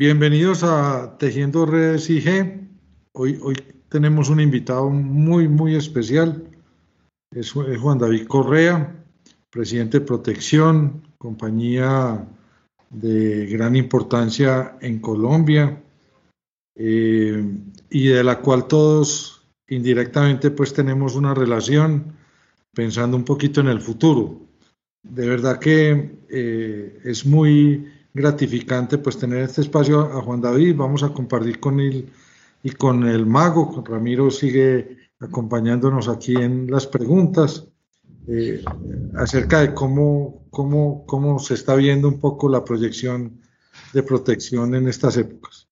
bienvenidos a Tejiendo Redes IG. Hoy, hoy tenemos un invitado muy, muy especial. Es, Juan David Correa, presidente de Protección, compañía de gran importancia en Colombia eh, y de la cual todos indirectamente pues tenemos una relación pensando un poquito en el futuro. De verdad que eh, es muy gratificante pues tener este espacio a Juan David, vamos a compartir con él y con el mago, Ramiro sigue acompañándonos aquí en las preguntas eh, acerca de cómo, cómo, cómo se está viendo un poco la proyección de protección en estas épocas.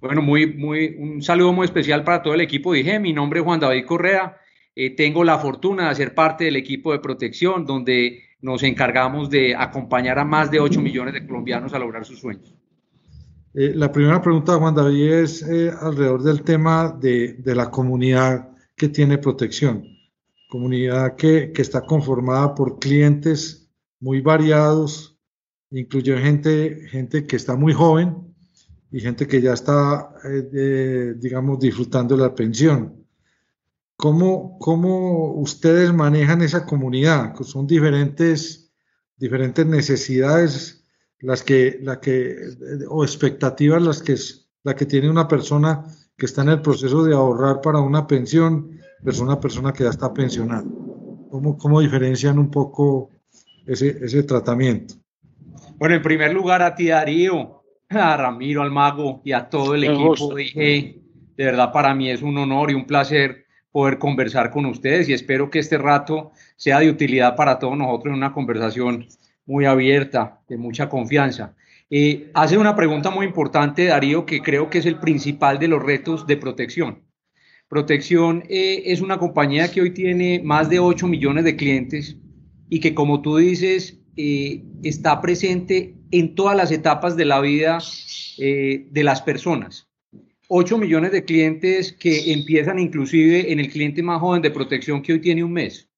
Bueno, muy, muy, un saludo muy especial para todo el equipo. Dije, mi nombre es Juan David Correa. Eh, tengo la fortuna de ser parte del equipo de protección, donde nos encargamos de acompañar a más de 8 millones de colombianos a lograr sus sueños. Eh, la primera pregunta, Juan David, es eh, alrededor del tema de, de, la comunidad que tiene protección. Comunidad que, que, está conformada por clientes muy variados, incluye gente, gente que está muy joven y gente que ya está, eh, digamos, disfrutando de la pensión. ¿Cómo, ¿Cómo ustedes manejan esa comunidad? Son diferentes, diferentes necesidades las que, la que, o expectativas las que, la que tiene una persona que está en el proceso de ahorrar para una pensión versus una persona que ya está pensionada. ¿Cómo, cómo diferencian un poco ese, ese tratamiento? Bueno, en primer lugar a ti Darío, a Ramiro, al mago y a todo el equipo dije, de verdad para mí es un honor y un placer poder conversar con ustedes y espero que este rato sea de utilidad para todos nosotros en una conversación muy abierta, de mucha confianza. Eh, hace una pregunta muy importante, Darío, que creo que es el principal de los retos de protección. Protección eh, es una compañía que hoy tiene más de 8 millones de clientes y que, como tú dices, eh, está presente en todas las etapas de la vida de las personas. 8 millones de clientes que empiezan inclusive en el cliente más joven de protección que hoy tiene un mes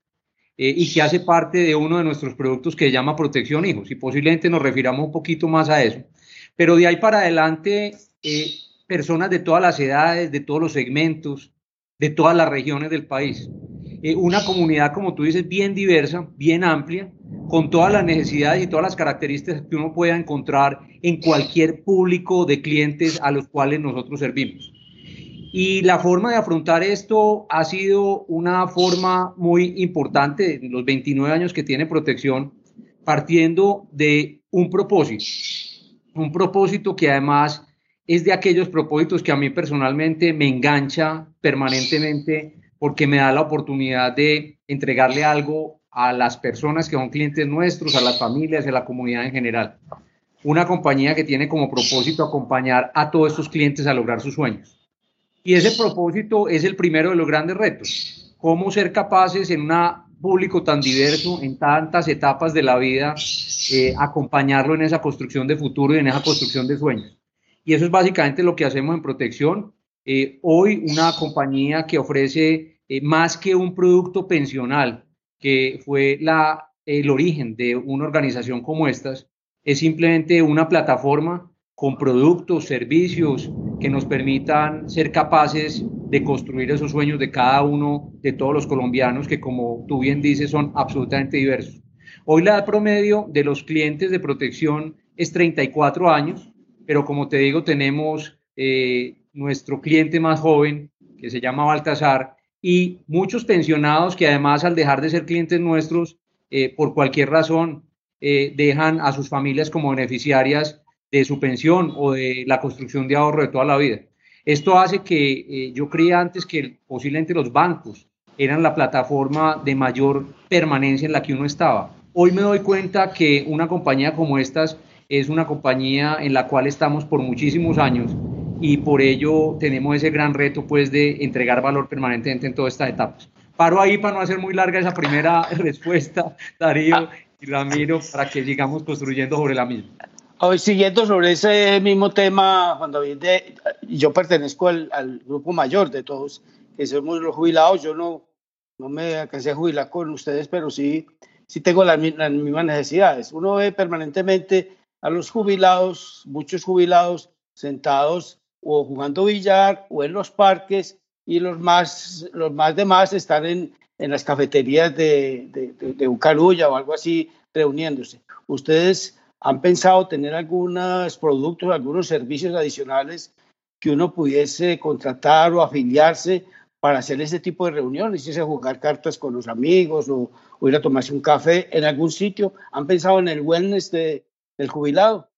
eh, y que hace parte de uno de nuestros productos que se llama Protección Hijos y posiblemente nos refiramos un poquito más a eso. Pero de ahí para adelante, eh, personas de todas las edades, de todos los segmentos, de todas las regiones del país. Eh, una comunidad, como tú dices, bien diversa, bien amplia, con todas las necesidades y todas las características que uno pueda encontrar en cualquier público de clientes a los cuales nosotros servimos. Y la forma de afrontar esto ha sido una forma muy importante en los 29 años que tiene protección, partiendo de un propósito, un propósito que además es de aquellos propósitos que a mí personalmente me engancha permanentemente porque me da la oportunidad de entregarle algo a las personas que son clientes nuestros, a las familias, a la comunidad en general. Una compañía que tiene como propósito acompañar a todos estos clientes a lograr sus sueños. Y ese propósito es el primero de los grandes retos. Cómo ser capaces en un público tan diverso, en tantas etapas de la vida, eh, acompañarlo en esa construcción de futuro y en esa construcción de sueños. Y eso es básicamente lo que hacemos en protección. Eh, hoy una compañía que ofrece eh, más que un producto pensional, que fue la, el origen de una organización como estas, es simplemente una plataforma con productos, servicios que nos permitan ser capaces de construir esos sueños de cada uno de todos los colombianos que, como tú bien dices, son absolutamente diversos. Hoy la edad promedio de los clientes de protección es 34 años, pero como te digo, tenemos eh, nuestro cliente más joven, que se llama Baltasar, y muchos pensionados que además al dejar de ser clientes nuestros, eh, por cualquier razón, eh, dejan a sus familias como beneficiarias de su pensión o de la construcción de ahorro de toda la vida. Esto hace que eh, yo creía antes que posiblemente los bancos eran la plataforma de mayor permanencia en la que uno estaba. Hoy me doy cuenta que una compañía como estas es una compañía en la cual estamos por muchísimos años y por ello tenemos ese gran reto pues de entregar valor permanentemente en todas estas etapas. Paro ahí para no hacer muy larga esa primera respuesta, Darío y Ramiro, para que sigamos construyendo sobre la misma. Hoy, siguiendo sobre ese mismo tema, Juan David, yo pertenezco al, grupo mayor de todos, que somos los jubilados. Yo no, no me alcancé a jubilar con ustedes, pero sí, sí tengo las, las mismas necesidades. Uno ve permanentemente a los jubilados, muchos jubilados sentados o jugando billar o en los parques y los más, los más demás están en, en las cafeterías de, de, de, Ucarulla o algo así reuniéndose. ¿Ustedes han pensado tener algunos productos, algunos servicios adicionales que uno pudiese contratar o afiliarse para hacer ese tipo de reuniones, irse a jugar cartas con los amigos o, ir a tomarse un café en algún sitio? ¿Han pensado en el wellness de, del jubilado?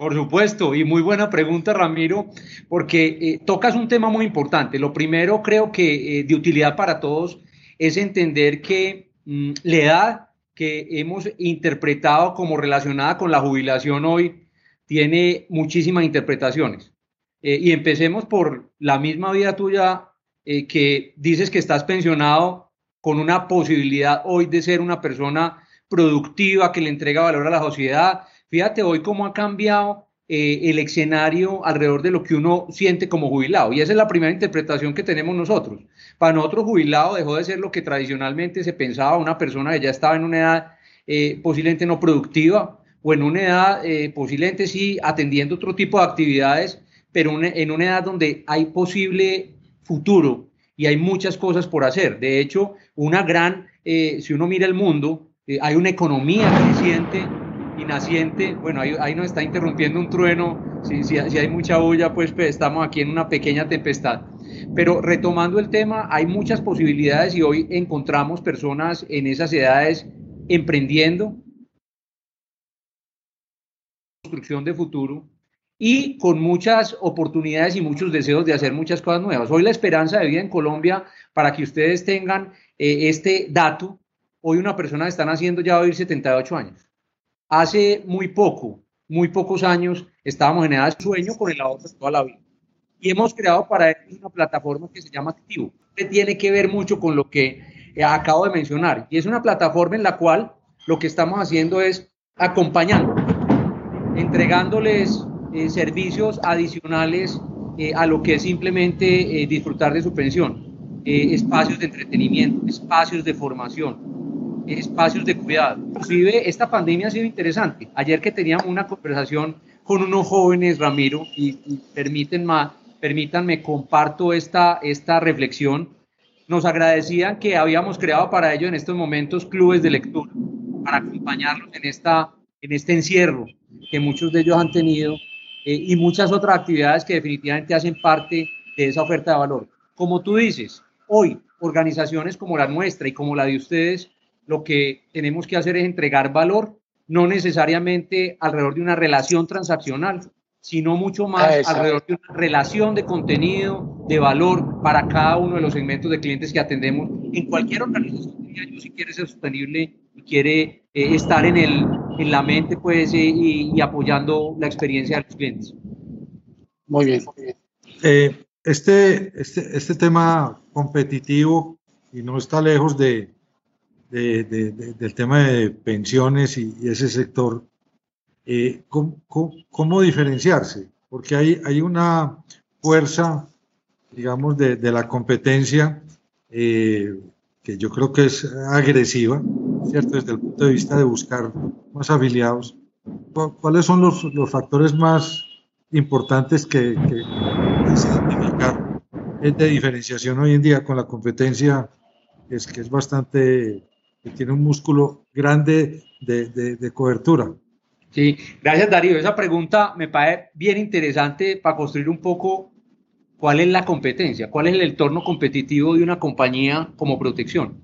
Por supuesto, y muy buena pregunta, Ramiro, porque eh, tocas un tema muy importante. Lo primero, creo que eh, de utilidad para todos, es entender que mm, la edad que hemos interpretado como relacionada con la jubilación hoy tiene muchísimas interpretaciones. Eh, y empecemos por la misma vida tuya que dices que estás pensionado con una posibilidad hoy de ser una persona productiva que le entrega valor a la sociedad Fíjate hoy cómo ha cambiado eh, el escenario alrededor de lo que uno siente como jubilado. Y esa es la primera interpretación que tenemos nosotros. Para nosotros, jubilado dejó de ser lo que tradicionalmente se pensaba, una persona que ya estaba en una edad eh, posiblemente no productiva o en una edad eh, posiblemente sí atendiendo otro tipo de actividades, pero en una edad donde hay posible futuro y hay muchas cosas por hacer. De hecho, una gran, si uno mira el mundo, hay una economía creciente y naciente, bueno, ahí, ahí nos está interrumpiendo un trueno, si, si, hay mucha bulla, pues, pues, estamos aquí en una pequeña tempestad. Pero retomando el tema, hay muchas posibilidades y hoy encontramos personas en esas edades emprendiendo construcción de futuro y con muchas oportunidades y muchos deseos de hacer muchas cosas nuevas. Hoy la esperanza de vida en Colombia, para que ustedes tengan eh, este dato, hoy una persona está naciendo ya a vivir 78 años. Hace muy poco, muy pocos años, estábamos en edad de sueño con el ahorro de toda la vida. Y hemos creado para ello una plataforma que se llama Activo, que tiene que ver mucho con lo que eh, acabo de mencionar. Y es una plataforma en la cual lo que estamos haciendo es acompañando, entregándoles eh, servicios adicionales eh, a lo que es simplemente disfrutar de su pensión, espacios de entretenimiento, espacios de formación, espacios de cuidado. Inclusive esta pandemia ha sido interesante. Ayer que teníamos una conversación con unos jóvenes, Ramiro, y, permítanme, permítanme, comparto esta, esta reflexión, nos agradecían que habíamos creado para ellos en estos momentos clubes de lectura, para acompañarlos en, esta, en este encierro que muchos de ellos han tenido eh, y muchas otras actividades que definitivamente hacen parte de esa oferta de valor. Como tú dices, hoy organizaciones como la nuestra y como la de ustedes lo que tenemos que hacer es entregar valor, no necesariamente alrededor de una relación transaccional, sino mucho más alrededor de una relación de contenido, de valor para cada uno de los segmentos de clientes que atendemos en cualquier organización. si quiere ser sostenible y quiere eh, estar en, el, en la mente pues, eh, y, apoyando la experiencia de los clientes. Muy bien. Eh, este, este, este tema competitivo y no está lejos de, del tema de pensiones y, ese sector, eh, ¿cómo, diferenciarse? Porque hay, hay una fuerza, digamos, de, la competencia eh, que yo creo que es agresiva, ¿cierto? Desde el punto de vista de buscar más afiliados. ¿Cuáles son los, los factores más importantes que, que, se identificar de diferenciación hoy en día con la competencia? Es que es bastante que tiene un músculo grande de, cobertura. Sí, gracias Darío. Esa pregunta me parece bien interesante para construir un poco cuál es la competencia, cuál es el entorno competitivo de una compañía como protección.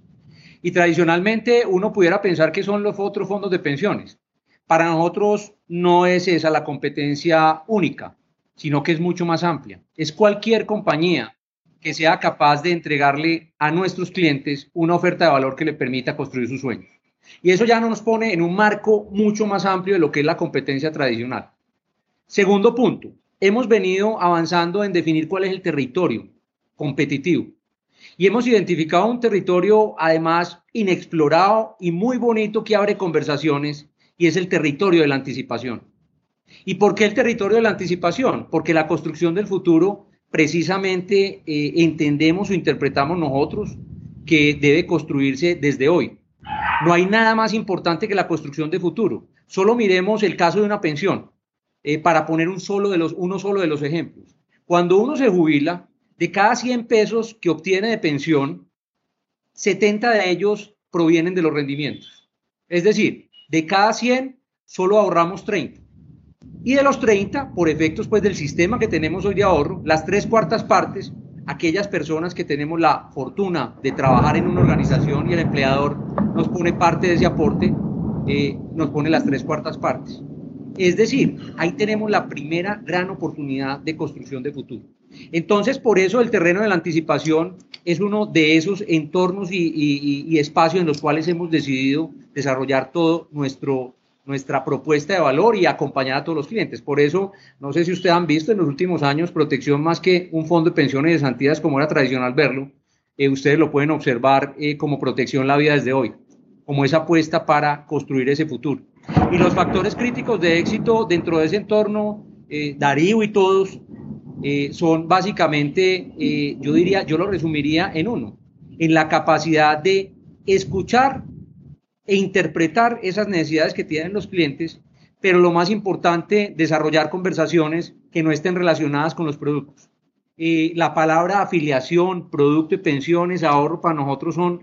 Y tradicionalmente uno pudiera pensar que son los otros fondos de pensiones. Para nosotros no es esa la competencia única, sino que es mucho más amplia. Es cualquier compañía que sea capaz de entregarle a nuestros clientes una oferta de valor que le permita construir sus sueños. Y eso ya nos pone en un marco mucho más amplio de lo que es la competencia tradicional. Segundo punto, hemos venido avanzando en definir cuál es el territorio competitivo. Y hemos identificado un territorio además inexplorado y muy bonito que abre conversaciones y es el territorio de la anticipación. ¿Y por qué el territorio de la anticipación? Porque la construcción del futuro precisamente eh, entendemos o interpretamos nosotros que debe construirse desde hoy. No hay nada más importante que la construcción de futuro. Solo miremos el caso de una pensión. eh, para poner un solo de los, uno solo de los ejemplos. Cuando uno se jubila, de cada 100 pesos que obtiene de pensión, 70 de ellos provienen de los rendimientos. Es decir, de cada 100 solo ahorramos 30. Y de los 30, por efectos pues del sistema que tenemos hoy de ahorro, las tres cuartas partes, aquellas personas que tenemos la fortuna de trabajar en una organización y el empleador nos pone parte de ese aporte, eh, nos pone las tres cuartas partes. Es decir, ahí tenemos la primera gran oportunidad de construcción de futuro. Entonces, por eso el terreno de la anticipación es uno de esos entornos y, espacios en los cuales hemos decidido desarrollar todo nuestro nuestra propuesta de valor y acompañar a todos los clientes. Por eso, no sé si ustedes han visto en los últimos años, protección más que un fondo de pensiones de sanidades como era tradicional verlo, eh, ustedes lo pueden observar eh, como protección la vida desde hoy, como esa apuesta para construir ese futuro. Y los factores críticos de éxito dentro de ese entorno, eh, Darío y todos, eh, son básicamente, yo diría, yo lo resumiría en uno, en la capacidad de escuchar e interpretar esas necesidades que tienen los clientes, pero lo más importante, desarrollar conversaciones que no estén relacionadas con los productos. la palabra afiliación, producto y pensiones, ahorro para nosotros son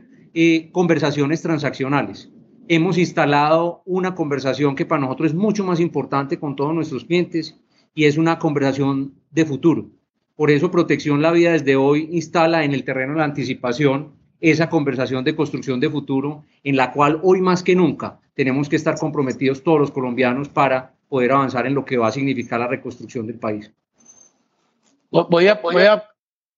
conversaciones transaccionales hemos instalado una conversación que para nosotros es mucho más importante con todos nuestros clientes y es una conversación de futuro. Por eso Protección La Vida desde hoy instala en el terreno de la anticipación esa conversación de construcción de futuro en la cual hoy más que nunca tenemos que estar comprometidos todos los colombianos para poder avanzar en lo que va a significar la reconstrucción del país. Voy a, voy a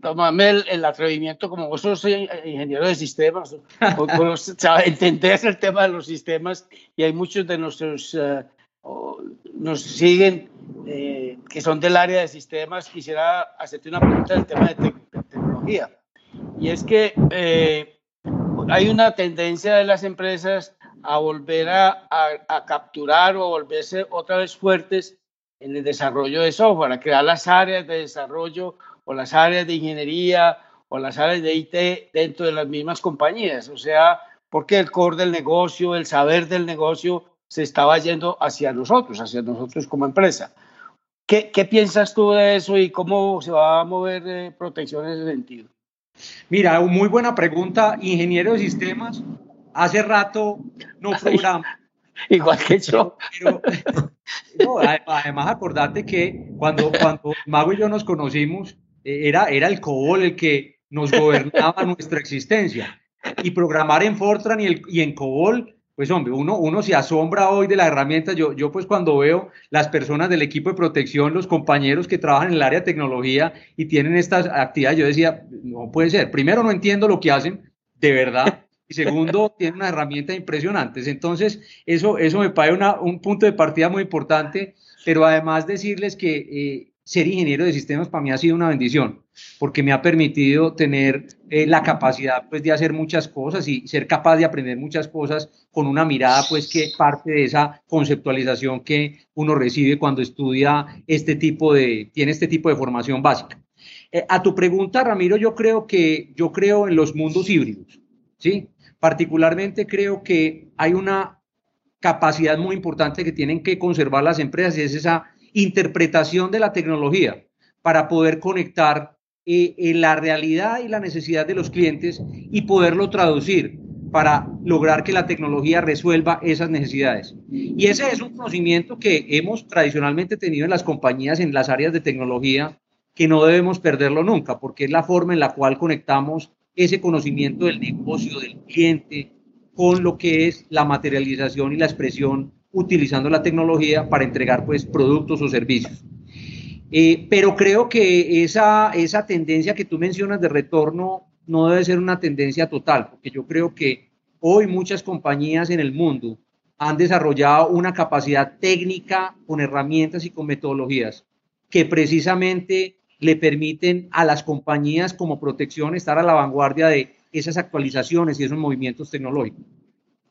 tomarme el, atrevimiento, como vos sos ingeniero de sistemas, entendés el tema de los sistemas y hay muchos de nuestros, eh, nos siguen eh, que son del área de sistemas, quisiera hacerte una pregunta del tema de, tecnología. Y es que eh, hay una tendencia de las empresas a volver a, a, capturar o volverse otra vez fuertes en el desarrollo de software, a crear las áreas de desarrollo o las áreas de ingeniería o las áreas de IT dentro de las mismas compañías. O sea, porque el core del negocio, el saber del negocio se estaba yendo hacia nosotros, hacia nosotros como empresa. ¿Qué, qué piensas tú de eso y cómo se va a mover eh, protección en ese sentido? Mira, muy buena pregunta. Ingeniero de sistemas, hace rato no programa. Igual que yo. además, acordate que cuando, cuando Mago y yo nos conocimos, eh, era, era el COBOL el que nos gobernaba nuestra existencia. Y programar en Fortran y, el, y en COBOL, pues hombre, uno, uno se asombra hoy de la herramienta. Yo, yo pues cuando veo las personas del equipo de protección, los compañeros que trabajan en el área de tecnología y tienen estas actividades, yo decía, no puede ser. Primero, no entiendo lo que hacen, de verdad. Y segundo, tienen una herramienta impresionantes. Entonces, eso, eso me parece un punto de partida muy importante, pero además decirles que eh, ser ingeniero de sistemas para mí ha sido una bendición, porque me ha permitido tener eh, la capacidad pues, de hacer muchas cosas y ser capaz de aprender muchas cosas con una mirada pues, que parte de esa conceptualización que uno recibe cuando estudia este tipo de, tiene este tipo de formación básica. Eh, a tu pregunta, Ramiro, yo creo que yo creo en los mundos híbridos, ¿sí? Particularmente creo que hay una capacidad muy importante que tienen que conservar las empresas y es esa interpretación de la tecnología para poder conectar eh, la realidad y la necesidad de los clientes y poderlo traducir para lograr que la tecnología resuelva esas necesidades. Y ese es un conocimiento que hemos tradicionalmente tenido en las compañías, en las áreas de tecnología, que no debemos perderlo nunca, porque es la forma en la cual conectamos ese conocimiento del negocio, del cliente, con lo que es la materialización y la expresión utilizando la tecnología para entregar pues, productos o servicios. Eh, pero creo que esa, esa tendencia que tú mencionas de retorno no debe ser una tendencia total, porque yo creo que hoy muchas compañías en el mundo han desarrollado una capacidad técnica con herramientas y con metodologías que precisamente le permiten a las compañías como protección estar a la vanguardia de esas actualizaciones y esos movimientos tecnológicos.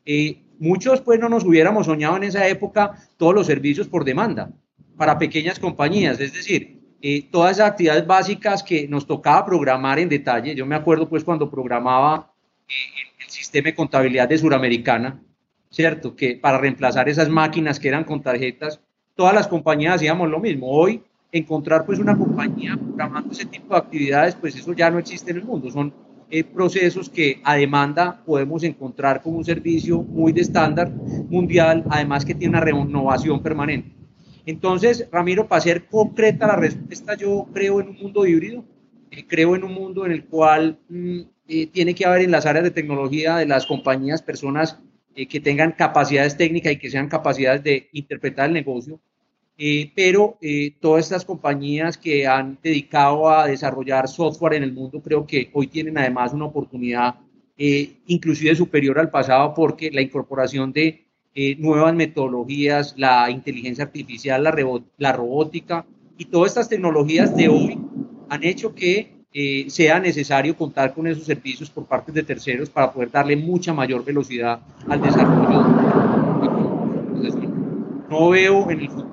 Eh, muchos pues no nos hubiéramos soñado en esa época todos los servicios por demanda para pequeñas compañías, es decir, eh, todas esas actividades básicas que nos tocaba programar en detalle. Yo me acuerdo pues cuando programaba eh, el sistema de contabilidad de Suramericana, ¿cierto? Que para reemplazar esas máquinas que eran con tarjetas, todas las compañías hacíamos lo mismo. Hoy encontrar pues una compañía programando ese tipo de actividades, pues eso ya no existe en el mundo. Son eh, procesos que a demanda podemos encontrar como un servicio muy de estándar mundial, además que tiene una renovación permanente. Entonces, Ramiro, para ser concreta la respuesta, yo creo en un mundo híbrido, eh, creo en un mundo en el cual mm, eh, tiene que haber en las áreas de tecnología de las compañías personas que tengan capacidades técnicas y que sean capacidades de interpretar el negocio, eh, pero eh, todas estas compañías que han dedicado a desarrollar software en el mundo creo que hoy tienen además una oportunidad eh, inclusive superior al pasado porque la incorporación de nuevas metodologías, la inteligencia artificial, la, la, robótica y todas estas tecnologías de hoy han hecho que sea necesario contar con esos servicios por parte de terceros para poder darle mucha mayor velocidad al desarrollo no veo en el futuro,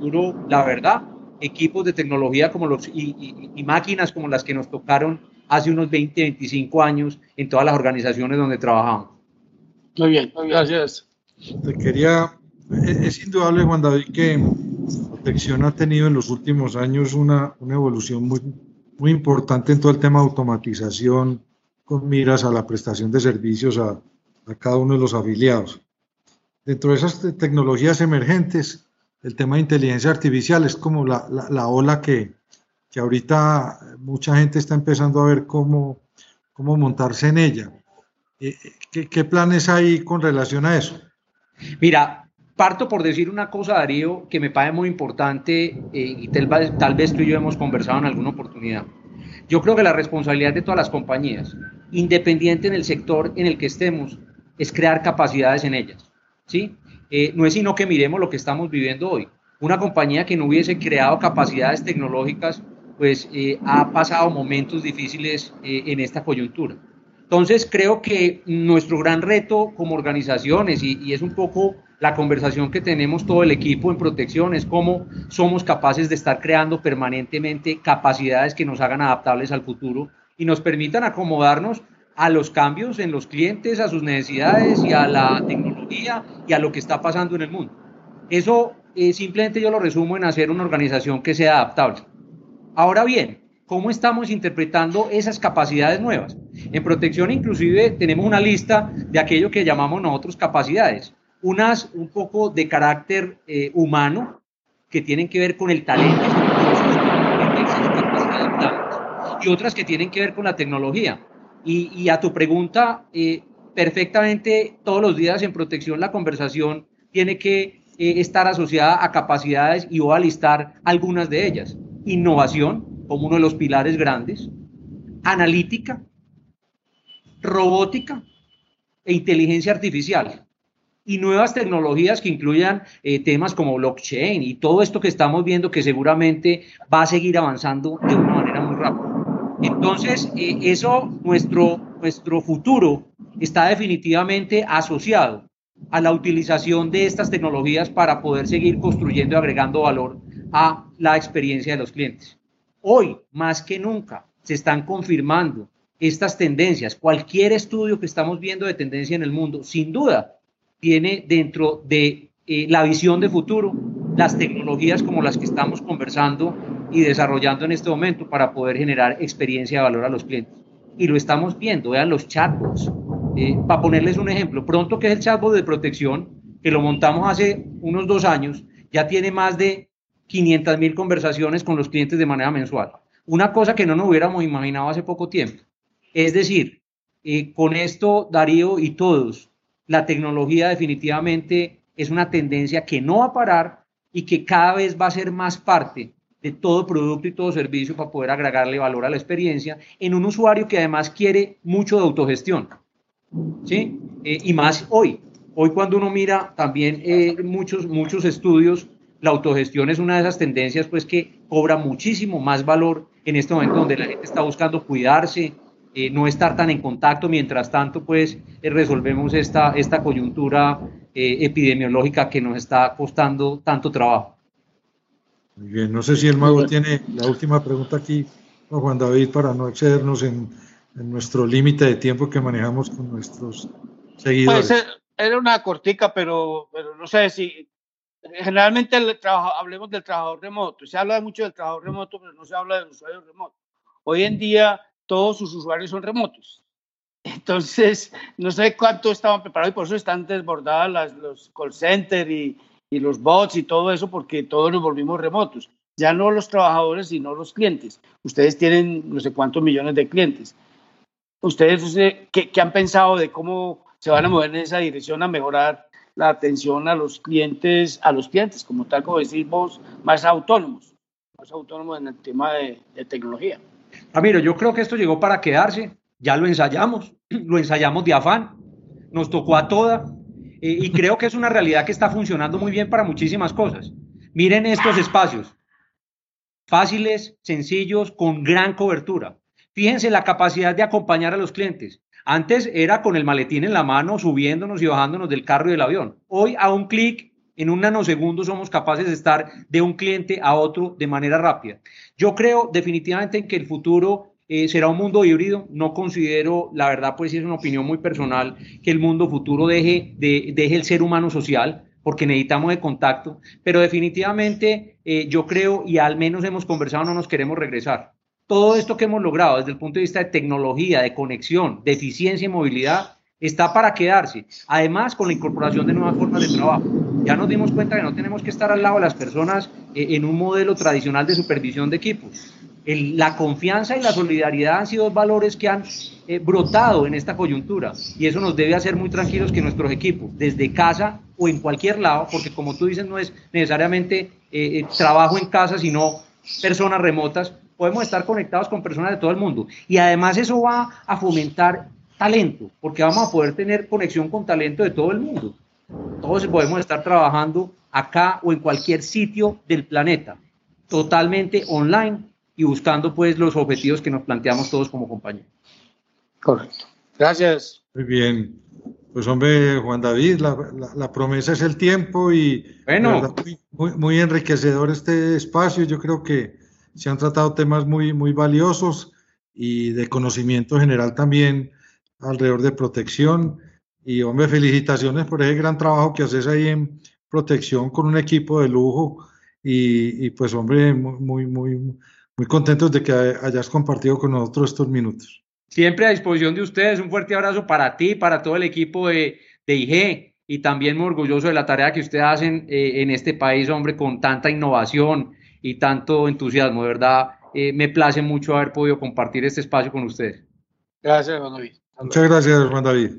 la verdad, equipos de tecnología como los, y, máquinas como las que nos tocaron hace unos 20, 25 años en todas las organizaciones donde trabajamos. Muy bien, gracias. Te quería, es, indudable, Juan David, que Protección ha tenido en los últimos años una, una evolución muy, muy importante en todo el tema de automatización, con miras a la prestación de servicios a, a cada uno de los afiliados. Dentro de esas tecnologías emergentes, el tema de inteligencia artificial es como la, la, ola que, que, ahorita mucha gente está empezando a ver cómo, cómo montarse en ella. Eh, ¿Qué, ¿Qué, planes hay con relación a eso? Mira, parto por decir una cosa, Darío, que me parece muy importante eh, y tal, tal vez tú y yo hemos conversado en alguna oportunidad. Yo creo que la responsabilidad de todas las compañías, independiente en el sector en el que estemos, es crear capacidades en ellas. ¿sí? Eh, no es sino que miremos lo que estamos viviendo hoy. Una compañía que no hubiese creado capacidades tecnológicas, pues eh, ha pasado momentos difíciles eh, en esta coyuntura. Entonces, creo que nuestro gran reto como organizaciones, y, y, es un poco la conversación que tenemos todo el equipo en protección, es cómo somos capaces de estar creando permanentemente capacidades que nos hagan adaptables al futuro y nos permitan acomodarnos a los cambios en los clientes, a sus necesidades y a la tecnología y a lo que está pasando en el mundo. Eso eh, simplemente yo lo resumo en hacer una organización que sea adaptable. Ahora bien, ¿cómo estamos interpretando esas capacidades nuevas? En protección inclusive tenemos una lista de aquello que llamamos nosotros capacidades. Unas un poco de carácter eh, humano, que tienen que ver con el talento, y otras que tienen que ver con la tecnología. Y, a tu pregunta, eh, perfectamente todos los días en protección la conversación tiene que eh, estar asociada a capacidades y voy a listar algunas de ellas. Innovación como uno de los pilares grandes, analítica, robótica e inteligencia artificial y nuevas tecnologías que incluyan eh, temas como blockchain y todo esto que estamos viendo que seguramente va a seguir avanzando de una manera muy rápida. Entonces, eh, eso, nuestro, nuestro futuro está definitivamente asociado a la utilización de estas tecnologías para poder seguir construyendo y agregando valor a la experiencia de los clientes. Hoy, más que nunca, se están confirmando estas tendencias. Cualquier estudio que estamos viendo de tendencia en el mundo, sin duda, tiene dentro de eh, la visión de futuro las tecnologías como las que estamos conversando y desarrollando en este momento para poder generar experiencia de valor a los clientes. Y lo estamos viendo, vean los chatbots. Eh, para ponerles un ejemplo, pronto que es el chatbot de protección, que lo montamos hace unos dos años, ya tiene más de 500 mil conversaciones con los clientes de manera mensual. Una cosa que no nos hubiéramos imaginado hace poco tiempo. Es decir, eh, con esto, Darío y todos, la tecnología definitivamente es una tendencia que no va a parar y que cada vez va a ser más parte de todo producto y todo servicio para poder agregarle valor a la experiencia en un usuario que además quiere mucho de autogestión. ¿Sí? Eh, y más hoy. Hoy cuando uno mira también eh, muchos, muchos estudios, la autogestión es una de esas tendencias pues que cobra muchísimo más valor en este momento donde la gente está buscando cuidarse, eh, no estar tan en contacto, mientras tanto pues resolvemos esta, esta coyuntura epidemiológica que nos está costando tanto trabajo. Muy bien, no sé si el mago tiene la última pregunta aquí, Juan David, para no excedernos en, nuestro límite de tiempo que manejamos con nuestros seguidores. Pues era una cortica, pero, pero no sé si generalmente el trabajo, hablemos del trabajador remoto. Se habla mucho del trabajador remoto, pero no se habla del usuario remoto. Hoy en día todos sus usuarios son remotos. Entonces, no sé cuánto estaban preparados y por eso están desbordadas las, los call centers y, y los bots y todo eso, porque todos nos volvimos remotos. Ya no los trabajadores, sino los clientes. Ustedes tienen no sé cuántos millones de clientes. ¿Ustedes qué, qué han pensado de cómo se van a mover en esa dirección a mejorar la atención a los clientes, a los clientes, como tal, como decís vos, más autónomos, más autónomos en el tema de, de tecnología? Ramiro, yo creo que esto llegó para quedarse ya lo ensayamos, lo ensayamos de afán, nos tocó a toda eh, y creo que es una realidad que está funcionando muy bien para muchísimas cosas. Miren estos espacios, fáciles, sencillos, con gran cobertura. Fíjense la capacidad de acompañar a los clientes. Antes era con el maletín en la mano, subiéndonos y bajándonos del carro y del avión. Hoy a un clic, en un nanosegundo, somos capaces de estar de un cliente a otro de manera rápida. Yo creo definitivamente en que el futuro eh, será un mundo híbrido. No considero, la verdad, pues es una opinión muy personal, que el mundo futuro deje, de, el ser humano social, porque necesitamos de contacto, pero definitivamente eh, yo creo, y al menos hemos conversado, no nos queremos regresar. Todo esto que hemos logrado desde el punto de vista de tecnología, de conexión, de eficiencia y movilidad, está para quedarse. Además, con la incorporación de nuevas formas de trabajo. Ya nos dimos cuenta que no tenemos que estar al lado de las personas eh, en un modelo tradicional de supervisión de equipos la confianza y la solidaridad han sido valores que han eh, brotado en esta coyuntura y eso nos debe hacer muy tranquilos que nuestros equipos, desde casa o en cualquier lado, porque como tú dices, no es necesariamente eh, trabajo en casa, sino personas remotas, podemos estar conectados con personas de todo el mundo. Y además eso va a fomentar talento, porque vamos a poder tener conexión con talento de todo el mundo. Todos podemos estar trabajando acá o en cualquier sitio del planeta, totalmente online y buscando pues los objetivos que nos planteamos todos como compañía. Correcto. Gracias. Muy bien. Pues hombre, Juan David, la, la, promesa es el tiempo y bueno. muy, muy, enriquecedor este espacio. Yo creo que se han tratado temas muy, muy valiosos y de conocimiento general también alrededor de protección. Y hombre, felicitaciones por ese gran trabajo que haces ahí en protección con un equipo de lujo. Y, y pues hombre, muy, muy, muy contentos de que hayas compartido con nosotros estos minutos. Siempre a disposición de ustedes. Un fuerte abrazo para ti, para todo el equipo de, de IG y también muy orgulloso de la tarea que ustedes hacen eh, en este país, hombre, con tanta innovación y tanto entusiasmo. De verdad, eh, me place mucho haber podido compartir este espacio con ustedes. Gracias, Juan David. Muchas gracias, Juan David.